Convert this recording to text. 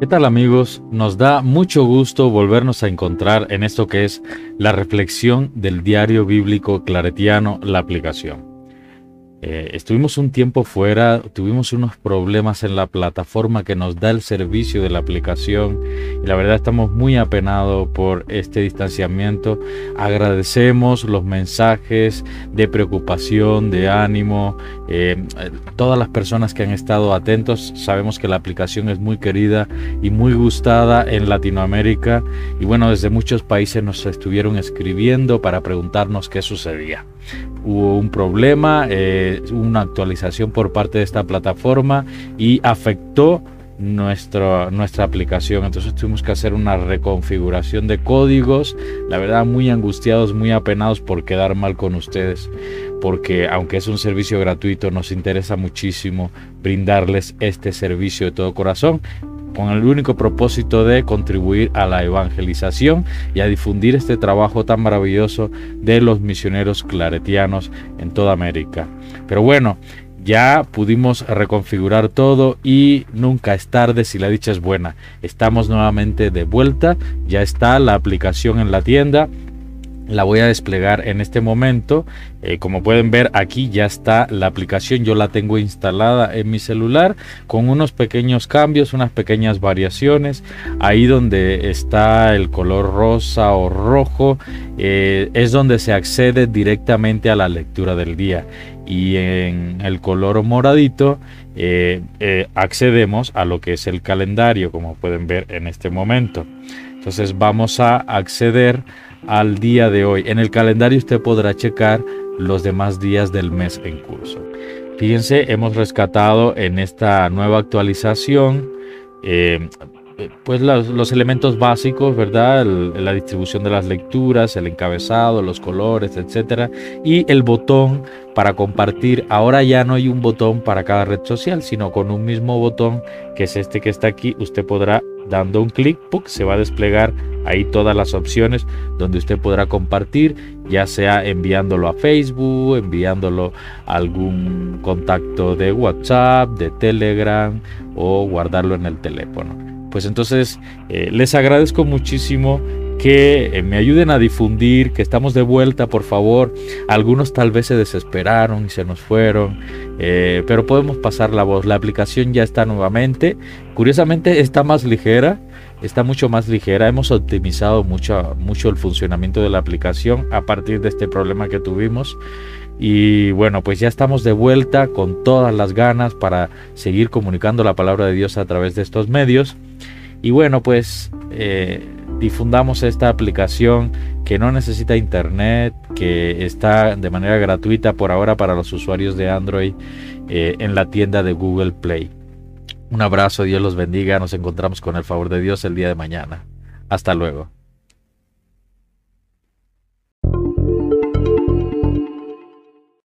¿Qué tal amigos? Nos da mucho gusto volvernos a encontrar en esto que es la reflexión del diario bíblico claretiano, la aplicación. Eh, estuvimos un tiempo fuera, tuvimos unos problemas en la plataforma que nos da el servicio de la aplicación y la verdad estamos muy apenados por este distanciamiento. Agradecemos los mensajes de preocupación, de ánimo, eh, todas las personas que han estado atentos. Sabemos que la aplicación es muy querida y muy gustada en Latinoamérica y bueno, desde muchos países nos estuvieron escribiendo para preguntarnos qué sucedía hubo un problema, eh, una actualización por parte de esta plataforma y afectó nuestra, nuestra aplicación. Entonces tuvimos que hacer una reconfiguración de códigos. La verdad, muy angustiados, muy apenados por quedar mal con ustedes. Porque aunque es un servicio gratuito, nos interesa muchísimo brindarles este servicio de todo corazón con el único propósito de contribuir a la evangelización y a difundir este trabajo tan maravilloso de los misioneros claretianos en toda América. Pero bueno, ya pudimos reconfigurar todo y nunca es tarde si la dicha es buena. Estamos nuevamente de vuelta, ya está la aplicación en la tienda la voy a desplegar en este momento. Eh, como pueden ver aquí ya está la aplicación, yo la tengo instalada en mi celular con unos pequeños cambios, unas pequeñas variaciones. Ahí donde está el color rosa o rojo eh, es donde se accede directamente a la lectura del día. Y en el color moradito eh, accedemos a lo que es el calendario, como pueden ver en este momento. Entonces vamos a acceder al día de hoy. En el calendario usted podrá checar los demás días del mes en curso. Fíjense, hemos rescatado en esta nueva actualización eh, pues los, elementos básicos, ¿verdad? la distribución de las lecturas, el encabezado, los colores, etcétera, y el botón para compartir. Ahora ya no hay un botón para cada red social, sino con un mismo botón que es este que está aquí, usted podrá dando un clic, se va a desplegar ahí todas las opciones donde usted podrá compartir, ya sea enviándolo a Facebook, enviándolo a algún contacto de WhatsApp, de Telegram o guardarlo en el teléfono. Pues entonces eh, les agradezco muchísimo que eh, me ayuden a difundir, que estamos de vuelta, por favor. Algunos tal vez se desesperaron y se nos fueron, eh, pero podemos pasar la voz. La aplicación ya está nuevamente. Curiosamente está más ligera, está mucho más ligera. Hemos optimizado mucho, mucho el funcionamiento de la aplicación a partir de este problema que tuvimos. Y bueno, pues ya estamos de vuelta con todas las ganas para seguir comunicando la palabra de Dios a través de estos medios. Y bueno, pues eh, difundamos esta aplicación que no necesita internet, que está de manera gratuita por ahora para los usuarios de Android eh, en la tienda de Google Play. Un abrazo, Dios los bendiga, nos encontramos con el favor de Dios el día de mañana. Hasta luego.